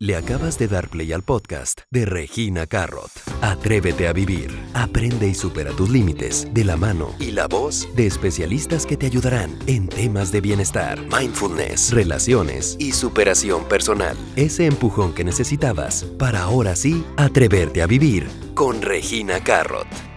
Le acabas de dar play al podcast de Regina Carrot. Atrévete a vivir. Aprende y supera tus límites de la mano y la voz de especialistas que te ayudarán en temas de bienestar, mindfulness, relaciones y superación personal. Ese empujón que necesitabas para ahora sí atreverte a vivir con Regina Carrot.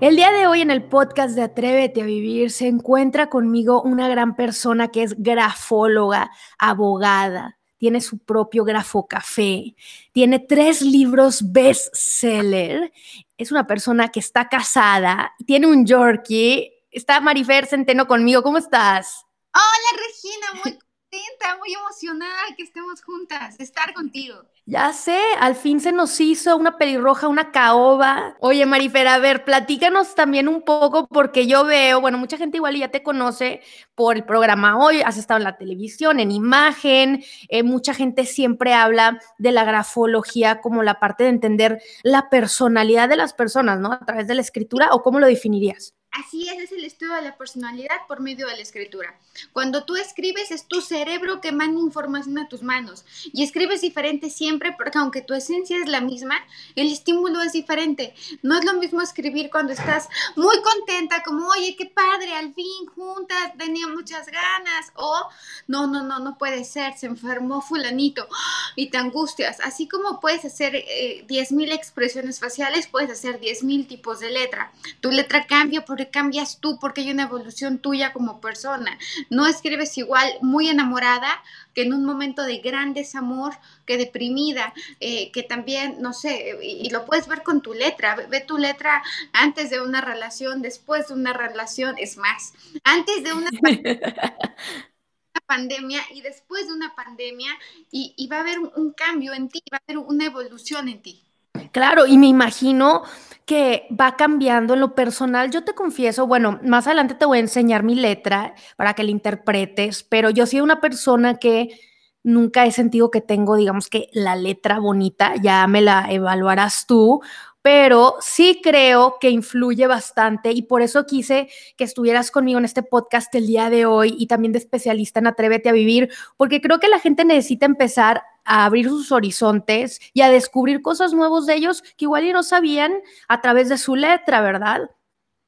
El día de hoy en el podcast de Atrévete a Vivir se encuentra conmigo una gran persona que es grafóloga, abogada, tiene su propio grafocafé, tiene tres libros bestseller, es una persona que está casada, tiene un Yorkie. Está Marifer Centeno conmigo, ¿cómo estás? Hola Regina, muy contenta, muy emocionada que estemos juntas, estar contigo. Ya sé, al fin se nos hizo una pelirroja, una caoba. Oye, Marifer, a ver, platícanos también un poco, porque yo veo, bueno, mucha gente igual ya te conoce por el programa hoy, has estado en la televisión, en imagen, eh, mucha gente siempre habla de la grafología como la parte de entender la personalidad de las personas, ¿no? A través de la escritura, ¿o cómo lo definirías? Así es, es el estudio de la personalidad por medio de la escritura. Cuando tú escribes es tu cerebro que manda información a tus manos y escribes diferente siempre porque aunque tu esencia es la misma, el estímulo es diferente. No es lo mismo escribir cuando estás muy contenta como, oye, qué padre, al fin juntas, tenía muchas ganas o no, no, no, no puede ser, se enfermó fulanito y te angustias. Así como puedes hacer eh, 10.000 expresiones faciales, puedes hacer 10.000 tipos de letra. Tu letra cambia por cambias tú, porque hay una evolución tuya como persona. No escribes igual muy enamorada que en un momento de gran desamor, que deprimida, eh, que también, no sé, y, lo puedes ver con tu letra, ve, tu letra antes de una relación, después de una relación, es más, antes de una... pandemia y después de una pandemia y, va a haber un, cambio en ti, va a haber una evolución en ti. Claro, y me imagino que va cambiando en lo personal. Yo te confieso, bueno, más adelante te voy a enseñar mi letra para que la interpretes, pero yo soy una persona que nunca he sentido que tengo, digamos que la letra bonita, ya me la evaluarás tú, pero sí creo que influye bastante y por eso quise que estuvieras conmigo en este podcast el día de hoy y también de especialista en Atrévete a Vivir, porque creo que la gente necesita empezar a abrir sus horizontes y a descubrir cosas nuevas de ellos que igual y no sabían a través de su letra, ¿verdad?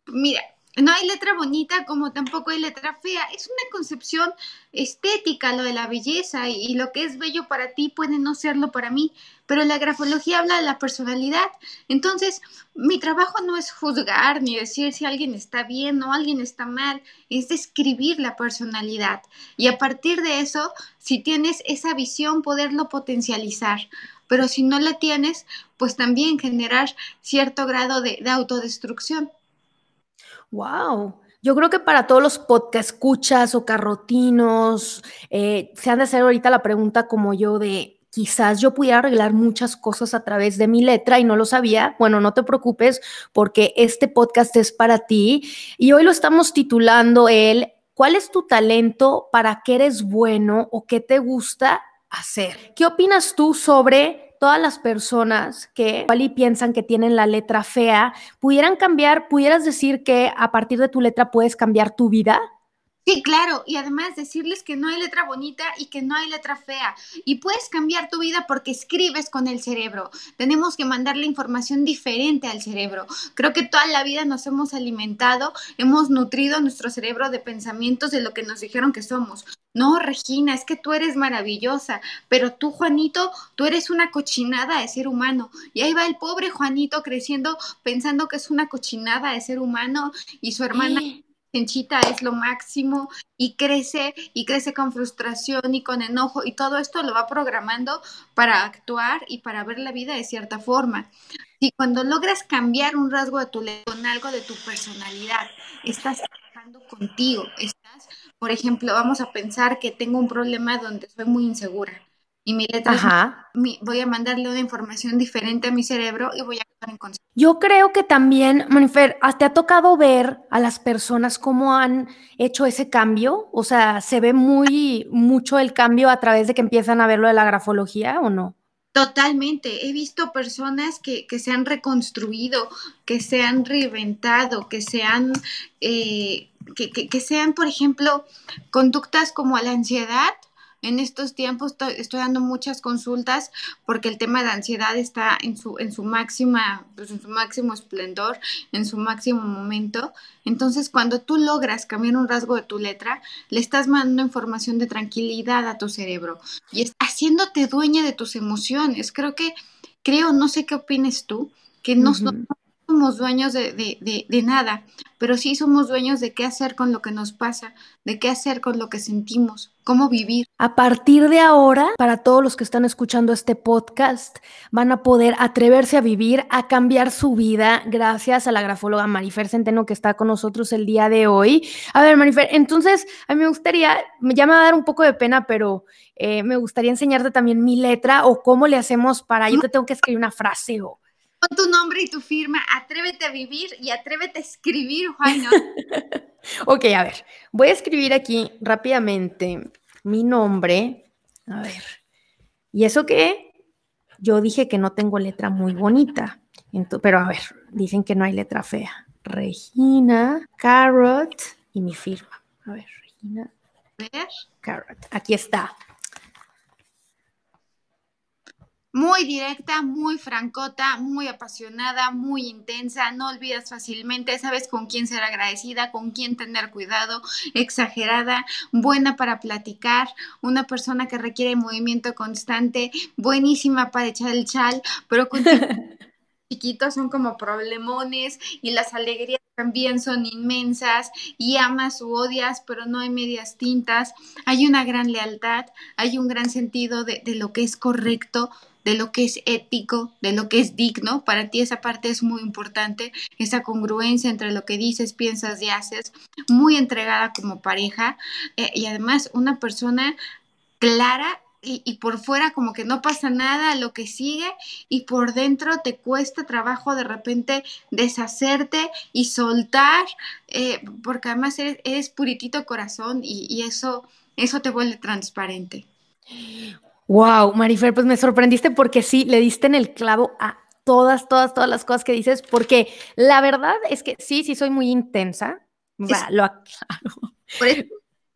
Mira, no hay letra bonita como tampoco hay letra fea. Es una concepción estética lo de la belleza y, lo que es bello para ti puede no serlo para mí, pero la grafología habla de la personalidad. Entonces, mi trabajo no es juzgar ni decir si alguien está bien o alguien está mal, es describir la personalidad y a partir de eso, si tienes esa visión, poderlo potencializar. Pero si no la tienes, pues también generar cierto grado de autodestrucción. Wow. Yo creo que para todos los podcast escuchas o carrotinos, eh, se han de hacer ahorita la pregunta como yo de quizás yo pudiera arreglar muchas cosas a través de mi letra y no lo sabía. Bueno, no te preocupes porque este podcast es para ti y hoy lo estamos titulando el ¿Cuál es tu talento? ¿Para qué eres bueno? ¿O qué te gusta hacer? ¿Qué opinas tú sobre todas las personas que y piensan que tienen la letra fea, pudieran cambiar, pudieras decir que a partir de tu letra puedes cambiar tu vida? Sí, claro, y además decirles que no hay letra bonita y que no hay letra fea. Y puedes cambiar tu vida porque escribes con el cerebro. Tenemos que mandarle información diferente al cerebro. Creo que toda la vida nos hemos alimentado, hemos nutrido nuestro cerebro de pensamientos de lo que nos dijeron que somos. No, Regina, es que tú eres maravillosa, pero tú, Juanito, tú eres una cochinada de ser humano. Y ahí va el pobre Juanito creciendo pensando que es una cochinada de ser humano y su hermana... Chenchita es lo máximo y crece y crece con frustración y con enojo y todo esto lo va programando para actuar y para ver la vida de cierta forma. Y cuando logras cambiar un rasgo de tu con algo de tu personalidad, estás trabajando contigo, estás por ejemplo, vamos a pensar que tengo un problema donde soy muy insegura y mi letra voy a mandarle una información diferente a mi cerebro y voy a en. Yo creo que también, Manifer, te ha tocado ver a las personas cómo han hecho ese cambio, o sea, se ve muy mucho el cambio a través de que empiezan a verlo de la grafología o no? Totalmente. He visto personas que, que, se han reconstruido, que se han reinventado, que se han eh, que, sean, por ejemplo, conductas como la ansiedad, En estos tiempos estoy, dando muchas consultas porque el tema de ansiedad está en su, en su máxima, pues en su máximo esplendor, en su máximo momento. Entonces, cuando tú logras cambiar un rasgo de tu letra, le estás mandando información de tranquilidad a tu cerebro y es haciéndote dueña de tus emociones. Creo que, creo, no sé qué opines tú, que no, somos dueños de, de, de, nada, pero sí somos dueños de qué hacer con lo que nos pasa, de qué hacer con lo que sentimos, cómo vivir. A partir de ahora, para todos los que están escuchando este podcast, van a poder atreverse a vivir, a cambiar su vida, gracias a la grafóloga Marifer Centeno que está con nosotros el día de hoy. A ver, Marifer, entonces a mí me gustaría, ya me va a dar un poco de pena, pero eh, me gustaría enseñarte también mi letra o cómo le hacemos para, yo te tengo que escribir una frase o Pon tu nombre y tu firma, atrévete a vivir y atrévete a escribir, Juan. ok, a ver, voy a escribir aquí rápidamente mi nombre. A ver, ¿y eso qué? Yo dije que no tengo letra muy bonita, pero a ver, dicen que no hay letra fea. Regina, Carrot y mi firma. A ver, Regina. Carrot. Aquí está. Muy directa, muy francota, muy apasionada, muy intensa, no olvidas fácilmente, sabes con quién ser agradecida, con quién tener cuidado, exagerada, buena para platicar, una persona que requiere movimiento constante, buenísima para echar el chal, pero con chiquitos son como problemones y las alegrías también son inmensas y amas o odias, pero no hay medias tintas, hay una gran lealtad, hay un gran sentido de, de lo que es correcto, de lo que es ético, de lo que es digno. Para ti esa parte es muy importante, esa congruencia entre lo que dices, piensas y haces, muy entregada como pareja eh, y además una persona clara y, por fuera como que no pasa nada, lo que sigue y por dentro te cuesta trabajo de repente deshacerte y soltar, eh, porque además eres, puritito corazón y, y, eso, eso te vuelve transparente. Wow, Marifer, pues me sorprendiste porque sí, le diste en el clavo a todas, todas, todas las cosas que dices, porque la verdad es que sí, sí soy muy intensa. Va, lo aclaro. Por eso,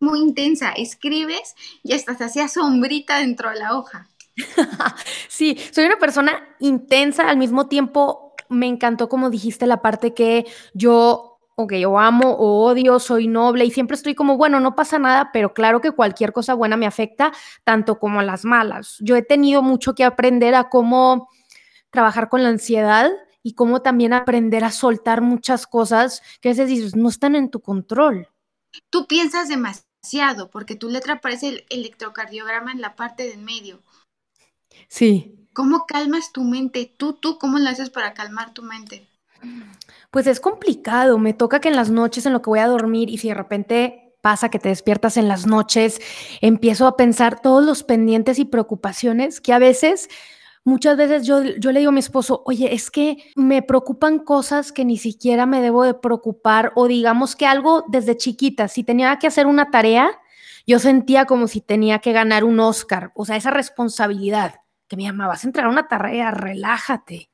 muy intensa. Escribes y hasta se hacía sombrita dentro de la hoja. sí, soy una persona intensa, al mismo tiempo me encantó como dijiste la parte que yo ok, o amo o odio, soy noble y siempre estoy como, bueno, no pasa nada, pero claro que cualquier cosa buena me afecta, tanto como las malas. Yo he tenido mucho que aprender a cómo trabajar con la ansiedad y cómo también aprender a soltar muchas cosas que a veces dices, no están en tu control. Tú piensas demasiado porque tu letra parece el electrocardiograma en la parte del medio. Sí. ¿Cómo calmas tu mente? Tú, tú, ¿cómo lo haces para calmar tu mente? Pues es complicado, me toca que en las noches en lo que voy a dormir y si de repente pasa que te despiertas en las noches, empiezo a pensar todos los pendientes y preocupaciones que a veces, muchas veces yo, yo le digo a mi esposo, oye, es que me preocupan cosas que ni siquiera me debo de preocupar o digamos que algo desde chiquita, si tenía que hacer una tarea, yo sentía como si tenía que ganar un Oscar, o sea, esa responsabilidad que me llamabas a entrar a una tarea, relájate.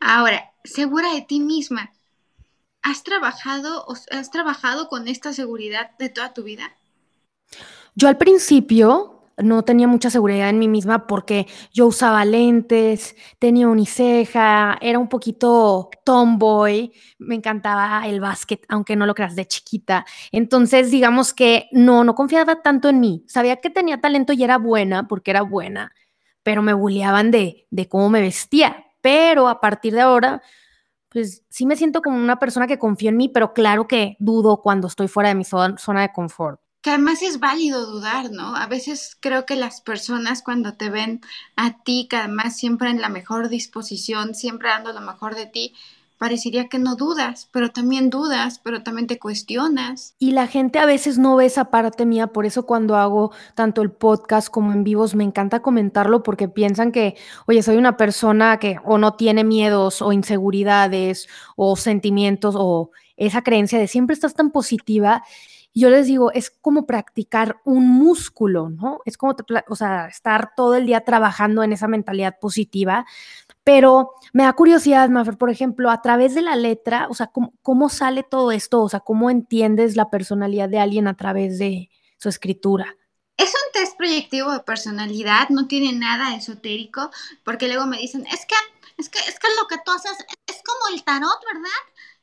Ahora, segura de ti misma, ¿has trabajado, has trabajado con esta seguridad de toda tu vida? Yo al principio no tenía mucha seguridad en mí misma porque yo usaba lentes, tenía uniceja, era un poquito tomboy, me encantaba el básquet, aunque no lo creas de chiquita. Entonces, digamos que no, no confiaba tanto en mí. Sabía que tenía talento y era buena porque era buena, pero me bulleaban de, de cómo me vestía pero a partir de ahora, pues sí me siento como una persona que confía en mí, pero claro que dudo cuando estoy fuera de mi zona de confort. Que además es válido dudar, ¿no? A veces creo que las personas cuando te ven a ti, que además siempre en la mejor disposición, siempre dando lo mejor de ti, parecería que no dudas, pero también dudas, pero también te cuestionas. Y la gente a veces no ve esa parte mía, por eso cuando hago tanto el podcast como en vivos me encanta comentarlo porque piensan que, oye, soy una persona que o no tiene miedos o inseguridades o sentimientos o esa creencia de siempre estás tan positiva. yo les digo, es como practicar un músculo, ¿no? Es como, o sea, estar todo el día trabajando en esa mentalidad positiva pero me da curiosidad, Mafer, por ejemplo, a través de la letra, o sea, ¿cómo, ¿cómo, sale todo esto? O sea, ¿cómo entiendes la personalidad de alguien a través de su escritura? Es un un test proyectivo de personalidad, no tiene nada esotérico, porque luego me dicen, es que, es que, es que lo que tú haces es como el tarot, ¿verdad?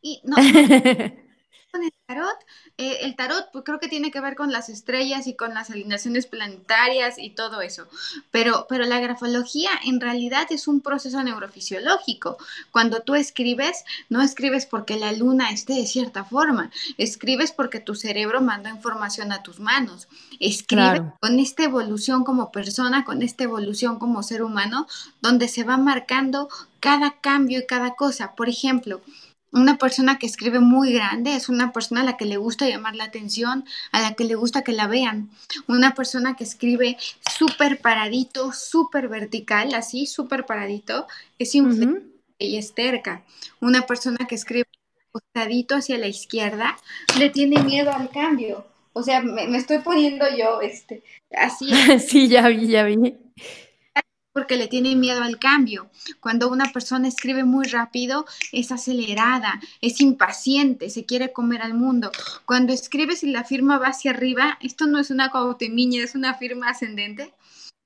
Y no, con el tarot, eh, el tarot pues, creo que tiene que ver con las estrellas y con las alineaciones planetarias y todo eso, pero, pero la grafología en realidad es un proceso neurofisiológico. Cuando tú escribes, no escribes porque la luna esté de cierta forma, escribes porque tu cerebro manda información a tus manos, escribes con esta evolución como persona, con esta evolución como ser humano, donde se va marcando cada cambio y cada cosa. Por ejemplo, una persona que escribe muy grande es una persona a la que le gusta llamar la atención, a la que le gusta que la vean. Una persona que escribe súper paradito, súper vertical, así, súper paradito, es inflexible y es terca. Una persona que escribe costadito hacia la izquierda le tiene miedo al cambio. O sea, me, me estoy poniendo yo, este, así. sí, ya vi, ya vi porque le tiene miedo al cambio. Cuando una persona escribe muy rápido, es acelerada, es impaciente, se quiere comer al mundo. Cuando escribes y la firma va hacia arriba, esto no es una cautemiña, es una firma ascendente,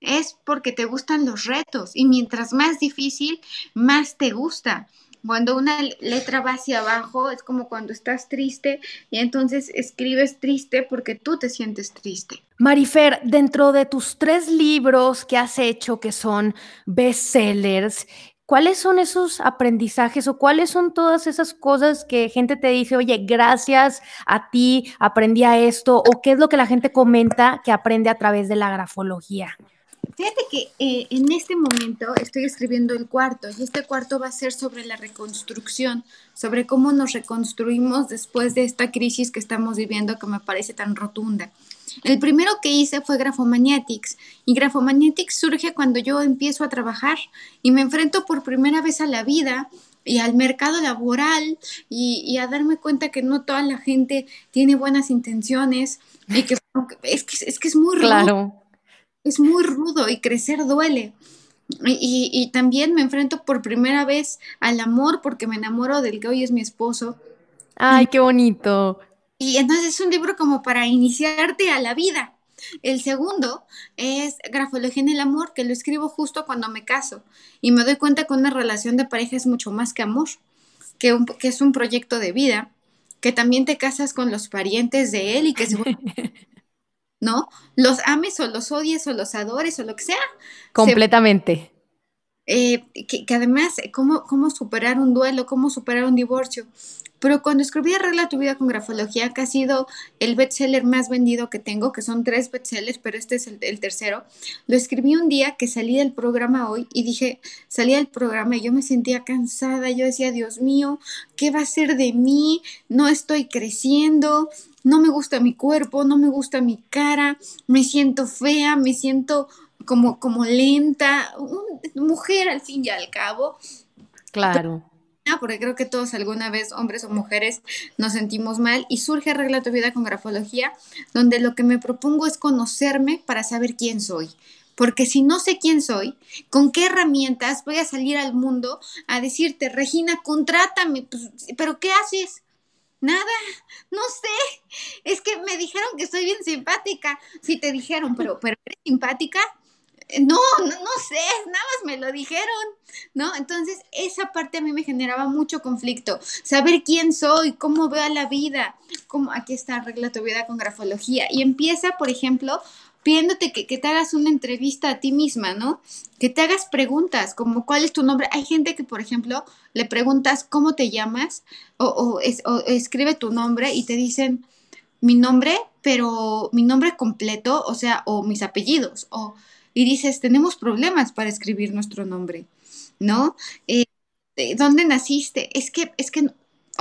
es porque te gustan los retos y mientras más difícil, más te gusta. Cuando una letra va hacia abajo es como cuando estás triste y entonces escribes triste porque tú te sientes triste. Marifer, dentro de tus tres libros que has hecho que son bestsellers, ¿cuáles son esos aprendizajes o cuáles son todas esas cosas que gente te dice, oye, gracias a ti aprendí a esto o qué es lo que la gente comenta que aprende a través de la grafología? Fíjate que eh, en este momento estoy escribiendo el cuarto y este cuarto va a ser sobre la reconstrucción, sobre cómo nos reconstruimos después de esta crisis que estamos viviendo que me parece tan rotunda. El primero que hice fue Graphomaniatics y Graphomaniatics surge cuando yo empiezo a trabajar y me enfrento por primera vez a la vida y al mercado laboral y, a darme cuenta que no toda la gente tiene buenas intenciones y que es que es, que es muy Claro es muy rudo y crecer duele. Y, también me enfrento por primera vez al amor porque me enamoro del que hoy es mi esposo. Ay, qué bonito. Y entonces es un libro como para iniciarte a la vida. El segundo es Grafología en el Amor, que lo escribo justo cuando me caso. Y me doy cuenta que una relación de pareja es mucho más que amor, que, que es un proyecto de vida, que también te casas con los parientes de él y que se ¿no? Los ames o los odies o los adores o lo que sea. Completamente. Eh, que, además, ¿cómo, cómo superar un duelo, cómo superar un divorcio. Pero cuando escribí Arregla tu vida con grafología, que ha sido el bestseller más vendido que tengo, que son tres bestsellers, pero este es el, el, tercero, lo escribí un día que salí del programa hoy y dije, salí del programa y yo me sentía cansada, yo decía, Dios mío, ¿qué va a ser de mí? No estoy creciendo, no me gusta mi cuerpo, no me gusta mi cara, me siento fea, me siento como, como lenta, mujer al fin y al cabo. Claro. Porque creo que todos alguna vez, hombres o mujeres, nos sentimos mal y surge Arregla tu vida con grafología, donde lo que me propongo es conocerme para saber quién soy. Porque si no sé quién soy, ¿con qué herramientas voy a salir al mundo a decirte, Regina, contrátame? Pues, ¿Pero qué haces? Nada, no sé. Es que me dijeron que soy bien simpática. Sí, te dijeron, pero, pero ¿eres simpática? No, no, no sé, nada más me lo dijeron, ¿no? Entonces, esa parte a mí me generaba mucho conflicto. Saber quién soy, cómo veo la vida, cómo, aquí está, arregla tu vida con grafología. Y empieza, por ejemplo, pidiéndote que, te hagas una entrevista a ti misma, ¿no? Que te hagas preguntas, como cuál es tu nombre. Hay gente que, por ejemplo, le preguntas cómo te llamas o, escribe tu nombre y te dicen mi nombre, pero mi nombre completo, o sea, o mis apellidos, o, y dices, tenemos problemas para escribir nuestro nombre, ¿no? Eh, ¿Dónde naciste? Es que, es que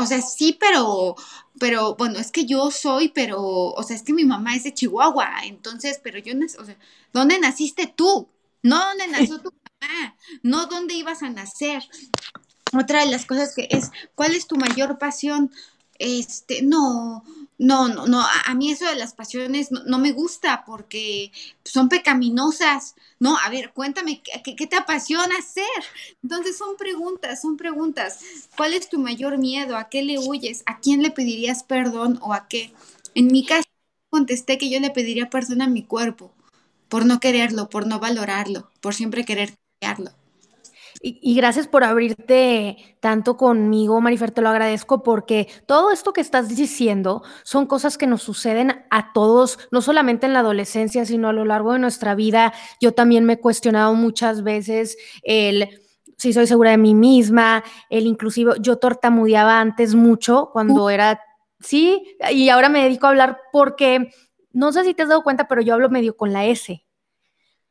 o sea, sí, pero, pero, bueno, es que yo soy, pero, o sea, es que mi mamá es de Chihuahua, entonces, pero yo, o sea, ¿dónde naciste tú? No dónde nació tu mamá, no dónde ibas a nacer. Otra de las cosas que es, ¿cuál es tu mayor pasión? Este, no, no, no, no, a, mí eso de las pasiones no, me gusta porque son pecaminosas. No, a ver, cuéntame, ¿qué, ¿qué, te apasiona hacer? Entonces son preguntas, son preguntas. ¿Cuál es tu mayor miedo? ¿A qué le huyes? ¿A quién le pedirías perdón o a qué? En mi caso contesté que yo le pediría perdón a mi cuerpo, por no quererlo, por no valorarlo, por siempre querer cambiarlo. Y, gracias por abrirte tanto conmigo, Marifer, te lo agradezco porque todo esto que estás diciendo son cosas que nos suceden a todos, no solamente en la adolescencia, sino a lo largo de nuestra vida. Yo también me he cuestionado muchas veces el si soy segura de mí misma, el inclusive yo tortamudeaba antes mucho cuando era, sí, y ahora me dedico a hablar porque, no sé si te has dado cuenta, pero yo hablo medio con la S.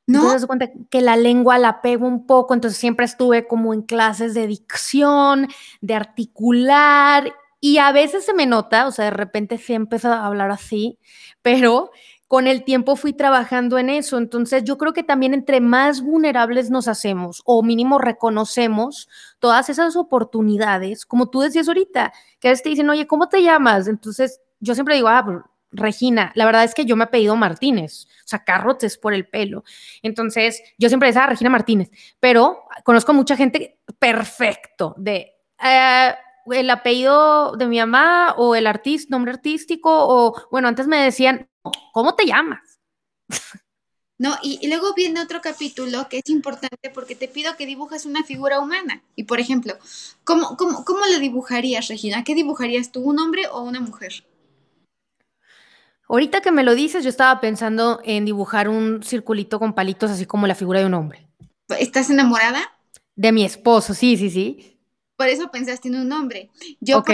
¿No? Entonces, cuenta que la lengua la pego un poco, entonces siempre estuve como en clases de dicción, de articular, y a veces se me nota, o sea, de repente sí empezado a hablar así, pero con el tiempo fui trabajando en eso. Entonces, yo creo que también entre más vulnerables nos hacemos, o mínimo reconocemos todas esas oportunidades, como tú decías ahorita, que a veces te dicen, oye, ¿cómo te llamas? Entonces, yo siempre digo, ah, pues, Regina, la verdad es que yo me he pedido Martínez, o sea, Carrots es por el pelo. Entonces, yo siempre decía Regina Martínez, pero conozco mucha gente perfecto de eh, el apellido de mi mamá o el artista, nombre artístico, o bueno, antes me decían, ¿cómo te llamas? No, y, luego viene otro capítulo que es importante porque te pido que dibujes una figura humana. Y por ejemplo, ¿cómo, cómo, cómo la dibujarías, Regina? ¿Qué dibujarías tú, un hombre o una mujer? Ahorita que me lo dices, yo estaba pensando en dibujar un circulito con palitos, así como la figura de un hombre. ¿Estás enamorada? De mi esposo, sí, sí, sí. Por eso pensaste en un hombre. Yo, ok.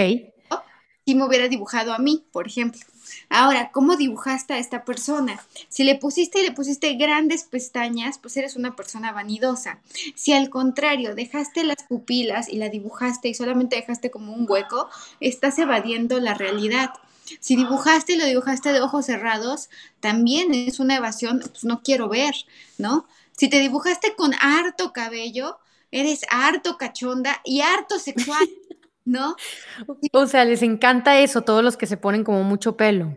si me hubiera dibujado a mí, por ejemplo. Ahora, ¿cómo dibujaste a esta persona? Si le pusiste y le pusiste grandes pestañas, pues eres una persona vanidosa. Si al contrario dejaste las pupilas y la dibujaste y solamente dejaste como un hueco, estás evadiendo la realidad. Si dibujaste y lo dibujaste de ojos cerrados, también es una evasión, pues no quiero ver, ¿no? Si te dibujaste con harto cabello, eres harto cachonda y harto sexual, ¿no? O sea, les encanta eso, todos los que se ponen como mucho pelo.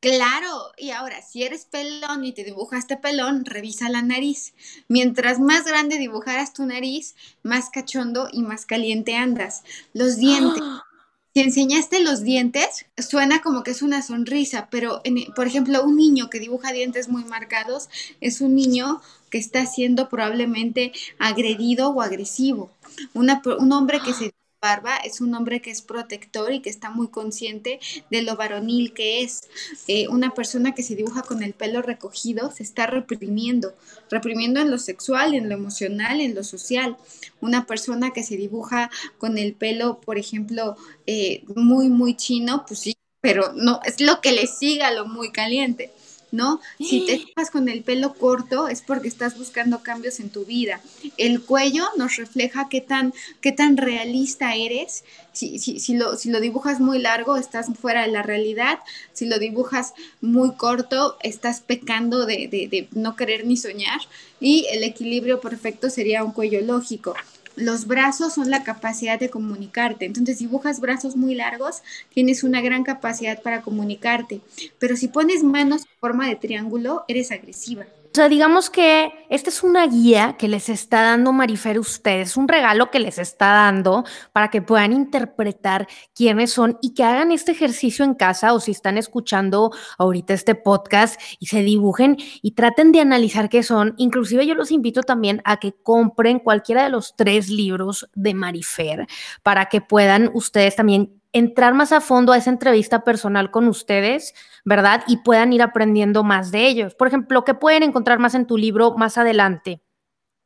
Claro, y ahora, si eres pelón y te dibujaste pelón, revisa la nariz. Mientras más grande dibujaras tu nariz, más cachondo y más caliente andas. Los dientes. Si enseñaste los dientes, suena como que es una sonrisa, pero por ejemplo, un niño que dibuja dientes muy marcados es un niño que está siendo probablemente agredido o agresivo. un hombre que se barba es un hombre que es protector y que está muy consciente de lo varonil que es. Eh, una persona que se dibuja con el pelo recogido se está reprimiendo, reprimiendo en lo sexual, en lo emocional, en lo social. Una persona que se dibuja con el pelo, por ejemplo, eh, muy, muy chino, pues sí, pero no, es lo que le siga lo muy caliente. ¿No? Si te estás con el pelo corto es porque estás buscando cambios en tu vida. El cuello nos refleja qué tan, qué tan realista eres. Si, si, si, lo, si lo dibujas muy largo, estás fuera de la realidad. Si lo dibujas muy corto, estás pecando de, de, de no querer ni soñar. Y el equilibrio perfecto sería un cuello lógico los brazos son la capacidad de comunicarte. Entonces, dibujas brazos muy largos, tienes una gran capacidad para comunicarte. Pero si pones manos en forma de triángulo, eres agresiva. O sea, digamos que esta es una guía que les está dando Marifer a ustedes, un regalo que les está dando para que puedan interpretar quiénes son y que hagan este ejercicio en casa o si están escuchando ahorita este podcast y se dibujen y traten de analizar qué son. Inclusive yo los invito también a que compren cualquiera de los tres libros de Marifer para que puedan ustedes también entrar más a fondo a esa entrevista personal con ustedes, ¿verdad? Y puedan ir aprendiendo más de ellos. Por ejemplo, ¿qué pueden encontrar más en tu libro más adelante?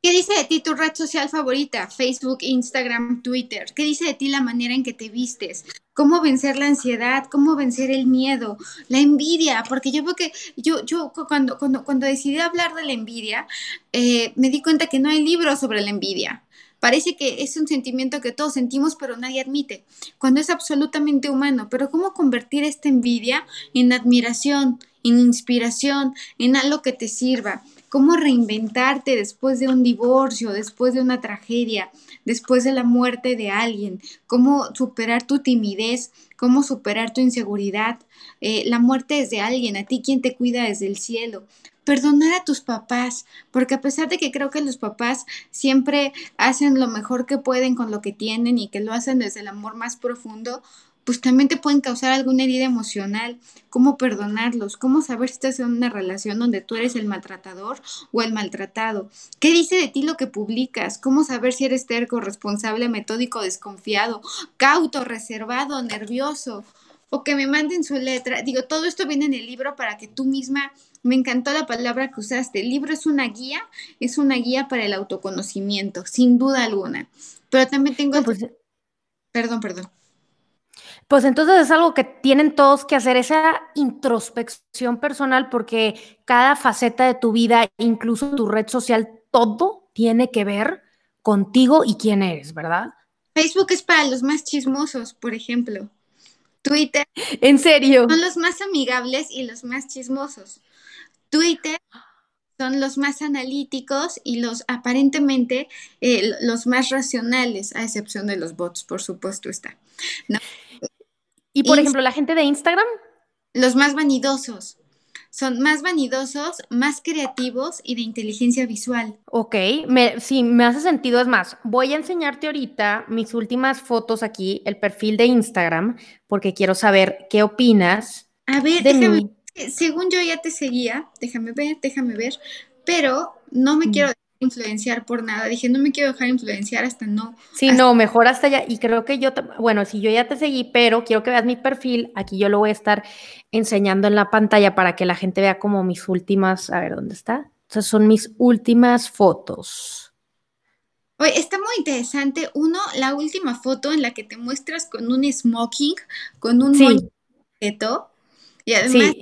¿Qué dice de ti tu red social favorita? Facebook, Instagram, Twitter. ¿Qué dice de ti la manera en que te vistes? ¿Cómo vencer la ansiedad? ¿Cómo vencer el miedo? La envidia, porque yo veo que yo, yo cuando, cuando, cuando decidí hablar de la envidia, eh, me di cuenta que no hay libros sobre la envidia. Parece que es un sentimiento que todos sentimos pero nadie admite, cuando es absolutamente humano. Pero ¿cómo convertir esta envidia en admiración, en inspiración, en algo que te sirva? ¿Cómo reinventarte después de un divorcio, después de una tragedia, después de la muerte de alguien? ¿Cómo superar tu timidez? ¿Cómo superar tu inseguridad? Eh, la muerte es de alguien, a ti quien te cuida desde el cielo perdonar a tus papás, porque a pesar de que creo que los papás siempre hacen lo mejor que pueden con lo que tienen y que lo hacen desde el amor más profundo, pues también te pueden causar alguna herida emocional. ¿Cómo perdonarlos? ¿Cómo saber si estás en una relación donde tú eres el maltratador o el maltratado? ¿Qué dice de ti lo que publicas? ¿Cómo saber si eres terco, responsable, metódico, desconfiado, cauto, reservado, nervioso? O que me manden su letra. Digo, todo esto viene en el libro para que tú misma me encantó la palabra que usaste. El libro es una guía, es una guía para el autoconocimiento, sin duda alguna. Pero también tengo... Pues, perdón, perdón. Pues entonces es algo que tienen todos que hacer, esa introspección personal, porque cada faceta de tu vida, incluso tu red social, todo tiene que ver contigo y quién eres, ¿verdad? Facebook es para los más chismosos, por ejemplo. Twitter. ¿En serio? Son los más amigables y los más chismosos. Twitter son los más analíticos y los aparentemente eh, los más racionales, a excepción de los bots, por supuesto está. Y por ejemplo, la gente de Instagram. Los más vanidosos. Son más vanidosos, más creativos y de inteligencia visual. Ok, me, sí, me hace sentido. Es más, voy a enseñarte ahorita mis últimas fotos aquí, el perfil de Instagram, porque quiero saber qué opinas. A ver, déjame, según yo ya te seguía, déjame ver, déjame ver, pero no me mm. quiero influenciar por nada. Dije, no me quiero dejar influenciar hasta no. Sí, no, mejor hasta allá. Y creo que yo, bueno, si yo ya te seguí, pero quiero que veas mi perfil, aquí yo lo voy a estar enseñando en la pantalla para que la gente vea como mis últimas, a ver, ¿dónde está? Esas son mis últimas fotos. Oye, está muy interesante. Uno, la última foto en la que te muestras con un smoking, con un sí. y además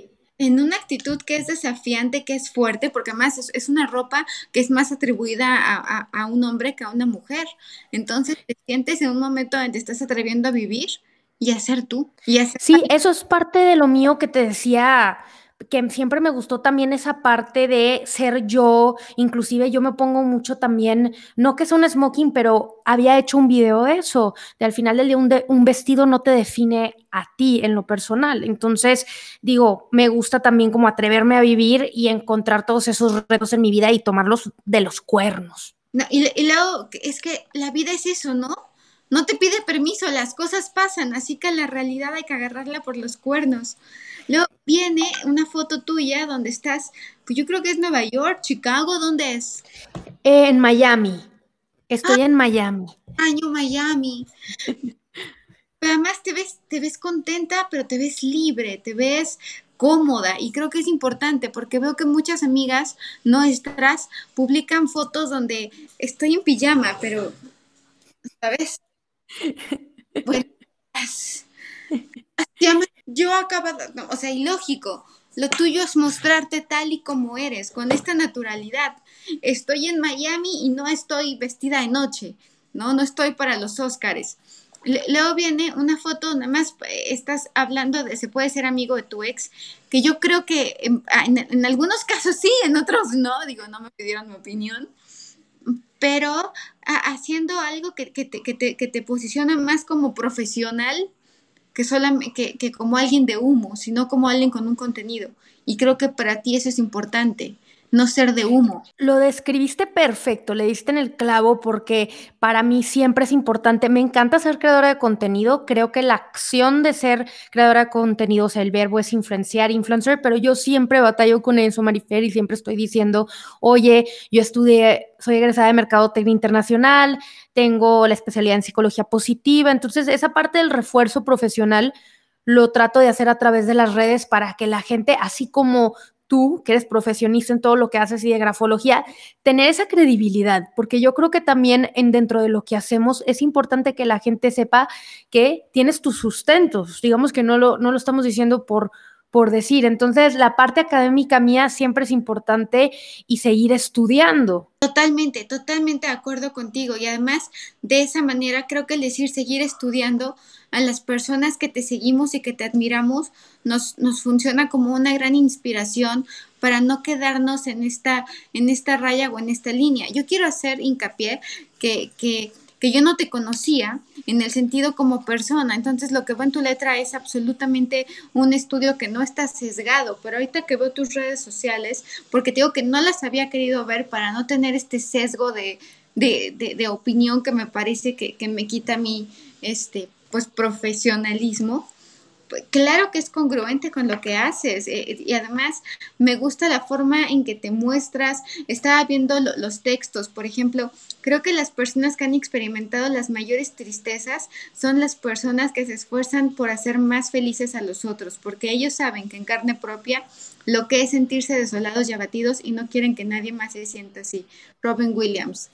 en una actitud que es desafiante, que es fuerte, porque además es, una ropa que es más atribuida a, un hombre que a una mujer. Entonces te sientes en un momento donde te estás atreviendo a vivir y a ser tú. Y sí, eso es parte de lo mío que te decía que siempre me gustó también esa parte de ser yo, inclusive yo me pongo mucho también, no que sea un smoking, pero había hecho un video de eso, de al final del día un, un vestido no te define a ti en lo personal. Entonces, digo, me gusta también como atreverme a vivir y encontrar todos esos retos en mi vida y tomarlos de los cuernos. y luego es que la vida es eso, ¿no? No te pide permiso, las cosas pasan, así que la realidad hay que agarrarla por los cuernos. Luego viene una foto tuya donde estás, pues yo creo que es Nueva York, Chicago, ¿dónde es? en Miami. Estoy ah. en Miami. Año Miami. Pero además te ves, te ves contenta, pero te ves libre, te ves cómoda y creo que es importante porque veo que muchas amigas nuestras publican fotos donde estoy en pijama, pero, ¿sabes? Pues, yo acabo, o sea, ilógico. Lo tuyo es mostrarte tal y como eres, con esta naturalidad. Estoy en Miami y no estoy vestida de noche, ¿no? No estoy para los Óscares. Luego viene una foto, nada más eh, estás hablando de se puede ser amigo de tu ex, que yo creo que en, ah, algunos casos sí, en otros no, digo, no me pidieron mi opinión, pero haciendo algo que, que, te, que, te, que te posiciona más como profesional que, solamente, que, como alguien de humo, sino como alguien con un contenido. Y creo que para ti eso es importante, no ser de humo. Lo describiste perfecto, le diste en el clavo porque para mí siempre es importante, me encanta ser creadora de contenido, creo que la acción de ser creadora de contenido, o sea, el verbo es influenciar, influencer, pero yo siempre batallo con eso, Marifer, y siempre estoy diciendo, oye, yo estudié, soy egresada de Mercadotecnia Internacional, tengo la especialidad en psicología positiva, entonces esa parte del refuerzo profesional lo trato de hacer a través de las redes para que la gente, así como tú, que eres profesionista en todo lo que haces y de grafología, tener esa credibilidad, porque yo creo que también en dentro de lo que hacemos es importante que la gente sepa que tienes tus sustentos, digamos que no lo, no lo estamos diciendo por por decir. Entonces, la parte académica mía siempre es importante y seguir estudiando. Totalmente, totalmente de acuerdo contigo. Y además, de esa manera, creo que el decir seguir estudiando a las personas que te seguimos y que te admiramos nos, nos funciona como una gran inspiración para no quedarnos en esta, en esta raya o en esta línea. Yo quiero hacer hincapié que, que que yo no te conocía en el sentido como persona. Entonces lo que va en tu letra es absolutamente un estudio que no está sesgado, pero ahorita que veo tus redes sociales, porque te digo que no las había querido ver para no tener este sesgo de, de, de, opinión que me parece que, que, me quita mí este, pues profesionalismo, pues, claro que es congruente con lo que haces eh, y además me gusta la forma en que te muestras. Estaba viendo los textos, por ejemplo, creo que las personas que han experimentado las mayores tristezas son las personas que se esfuerzan por hacer más felices a los otros, porque ellos saben que en carne propia lo que es sentirse desolados y abatidos y no quieren que nadie más se sienta así. Robin Williams.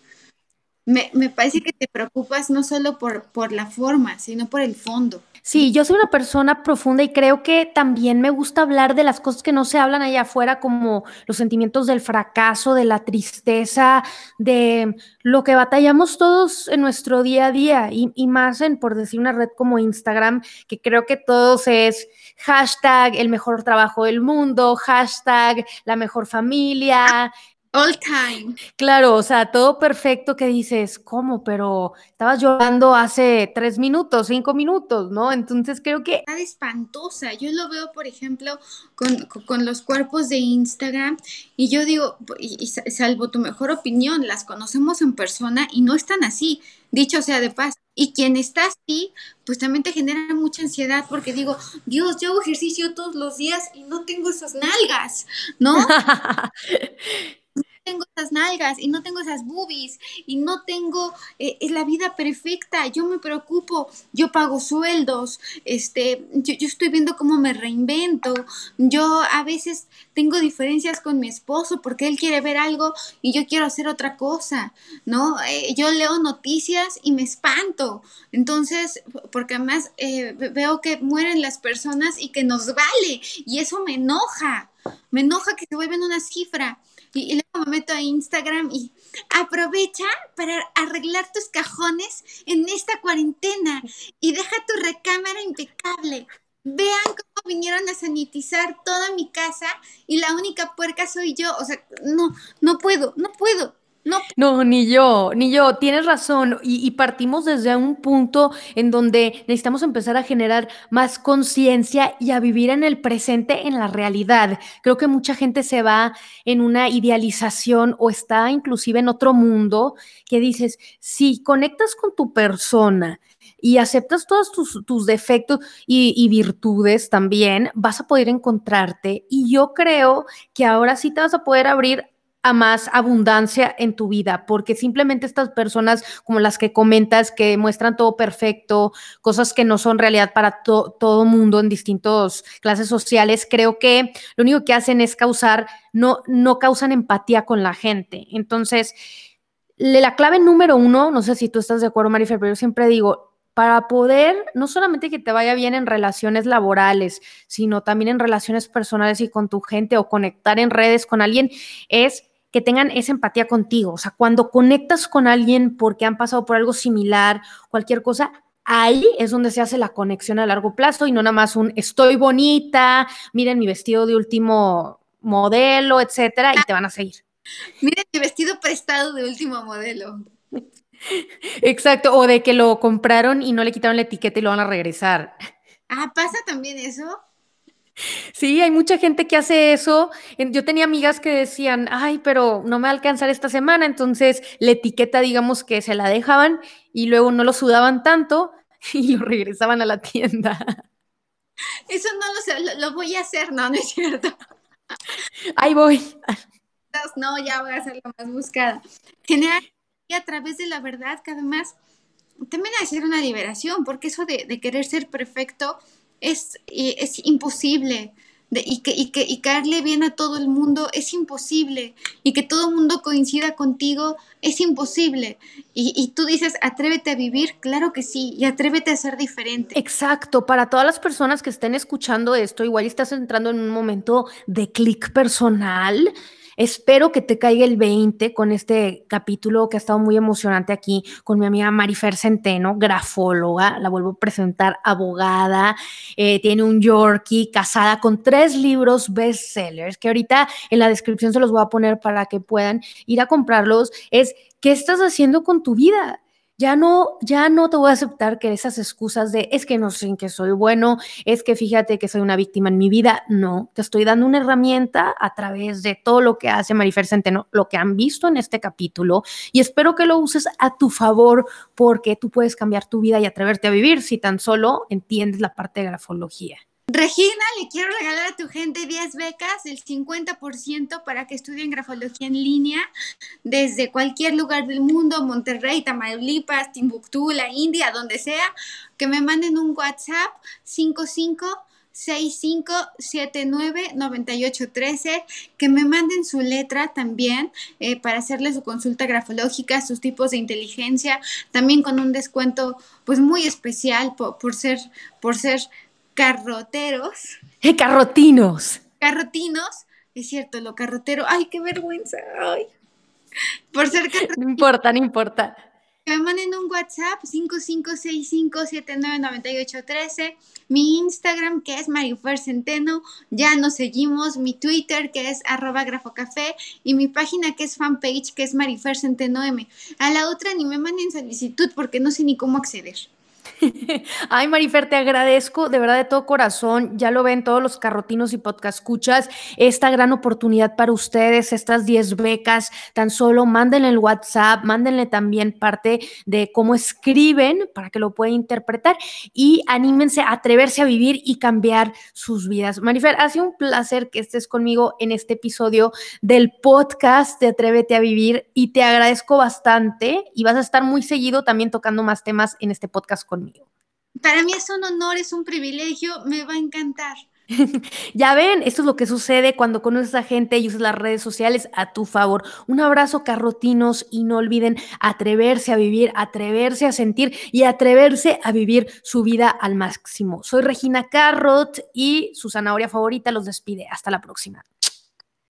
Me, me parece que te preocupas no solo por, por la forma, sino por el fondo. Sí, yo soy una persona profunda y creo que también me gusta hablar de las cosas que no se hablan allá afuera, como los sentimientos del fracaso, de la tristeza, de lo que batallamos todos en nuestro día a día y, y más en, por decir, una red como Instagram, que creo que todos es hashtag el mejor trabajo del mundo, hashtag la mejor familia, All time. Claro, o sea, todo perfecto que dices, ¿cómo? Pero estabas llorando hace tres minutos, cinco minutos, ¿no? Entonces creo que... Está espantosa. Yo lo veo, por ejemplo, con, con los cuerpos de Instagram y yo digo, y, salvo tu mejor opinión, las conocemos en persona y no están así, dicho sea de paz. Y quien está así, pues también te genera mucha ansiedad porque digo, Dios, yo hago ejercicio todos los días y no tengo esas nalgas, ¿no? tengo esas nalgas y no tengo esas boobies y no tengo eh, la vida perfecta. Yo me preocupo, yo pago sueldos, este, yo, yo, estoy viendo cómo me reinvento. Yo a veces tengo diferencias con mi esposo porque él quiere ver algo y yo quiero hacer otra cosa, ¿no? Eh, yo leo noticias y me espanto. Entonces, porque además eh, veo que mueren las personas y que nos vale y eso me enoja. Me enoja que se vuelven una cifra. Y, luego me meto a Instagram y aprovecha para arreglar tus cajones en esta cuarentena y deja tu recámara impecable. Vean cómo vinieron a sanitizar toda mi casa y la única puerca soy yo. O sea, no, no puedo, no puedo. No. ni yo, ni yo, tienes razón. Y, partimos desde un punto en donde necesitamos empezar a generar más conciencia y a vivir en el presente, en la realidad. Creo que mucha gente se va en una idealización o está inclusive en otro mundo que dices, si conectas con tu persona y aceptas todos tus, defectos y, y, virtudes también, vas a poder encontrarte. Y yo creo que ahora sí te vas a poder abrir a más abundancia en tu vida, porque simplemente estas personas como las que comentas, que muestran todo perfecto, cosas que no son realidad para todo mundo en distintas clases sociales, creo que lo único que hacen es causar, no, no causan empatía con la gente. Entonces, la clave número uno, no sé si tú estás de acuerdo, Marifer, pero yo siempre digo, para poder, no solamente que te vaya bien en relaciones laborales, sino también en relaciones personales y con tu gente o conectar en redes con alguien, es que tengan esa empatía contigo. O sea, cuando conectas con alguien porque han pasado por algo similar, cualquier cosa, ahí es donde se hace la conexión a largo plazo y no nada más un estoy bonita, miren mi vestido de último modelo, etcétera, y te van a seguir. Miren mi vestido prestado de último modelo. Exacto, o de que lo compraron y no le quitaron la etiqueta y lo van a regresar. Ah, ¿pasa también eso? Sí, hay mucha gente que hace eso. Yo tenía amigas que decían, ay, pero no me va a alcanzar esta semana, entonces la etiqueta, digamos que se la dejaban y luego no lo sudaban tanto y lo regresaban a la tienda. Eso no lo sé, lo, voy a hacer, no, no es cierto. Ahí voy. No, ya voy a hacer la más buscada. Generar y a través de la verdad que además también ha de ser una liberación, porque eso de, de querer ser perfecto es, es imposible. y, que, y, que, y caerle bien a todo el mundo es imposible. Y que todo el mundo coincida contigo es imposible. Y, y, tú dices, atrévete a vivir, claro que sí, y atrévete a ser diferente. Exacto, para todas las personas que estén escuchando esto, igual estás entrando en un momento de clic personal Espero que te caiga el 20 con este capítulo que ha estado muy emocionante aquí con mi amiga Marifer Centeno, grafóloga, la vuelvo a presentar, abogada, eh, tiene un Yorkie, casada con tres libros bestsellers, que ahorita en la descripción se los voy a poner para que puedan ir a comprarlos. Es, ¿qué estás haciendo con tu vida? Ya no, ya no te voy a aceptar que esas excusas de es que no sé en qué soy bueno, es que fíjate que soy una víctima en mi vida, no, te estoy dando una herramienta a través de todo lo que hace Marifer Centeno, lo que han visto en este capítulo y espero que lo uses a tu favor porque tú puedes cambiar tu vida y atreverte a vivir si tan solo entiendes la parte de grafología. Regina, le quiero regalar a tu gente 10 becas, el 50% para que estudien grafología en línea desde cualquier lugar del mundo, Monterrey, Tamaulipas, Timbuktu, la India, donde sea, que me manden un WhatsApp 55 65799813, que me manden su letra también eh, para hacerle su consulta grafológica, sus tipos de inteligencia, también con un descuento pues muy especial por, por ser, por ser carroteros. ¡Eh, carrotinos! Carrotinos, es cierto, lo carrotero. ¡Ay, qué vergüenza! ¡Ay! Por ser carrotinos. No importa, no importa. Me manden un WhatsApp 5565799813, mi Instagram que es Marifer Centeno, ya nos seguimos, mi Twitter que es arroba grafocafé y mi página que es fanpage que es Marifer Centeno M. A la otra ni me manden solicitud porque no sé ni cómo acceder. Ay, Marifer, te agradezco de verdad de todo corazón. Ya lo ven todos los carrotinos y podcast escuchas. Esta gran oportunidad para ustedes, estas 10 becas, tan solo mándenle el WhatsApp, mándenle también parte de cómo escriben para que lo puedan interpretar y anímense a atreverse a vivir y cambiar sus vidas. Marifer, ha sido un placer que estés conmigo en este episodio del podcast de Atrévete a Vivir y te agradezco bastante y vas a estar muy seguido también tocando más temas en este podcast conmigo. Para mí es un honor, es un privilegio, me va a encantar. ya ven, esto es lo que sucede cuando conoces a gente y usas las redes sociales a tu favor. Un abrazo, carrotinos, y no olviden atreverse a vivir, atreverse a sentir y atreverse a vivir su vida al máximo. Soy Regina Carrot y su zanahoria favorita los despide. Hasta la próxima.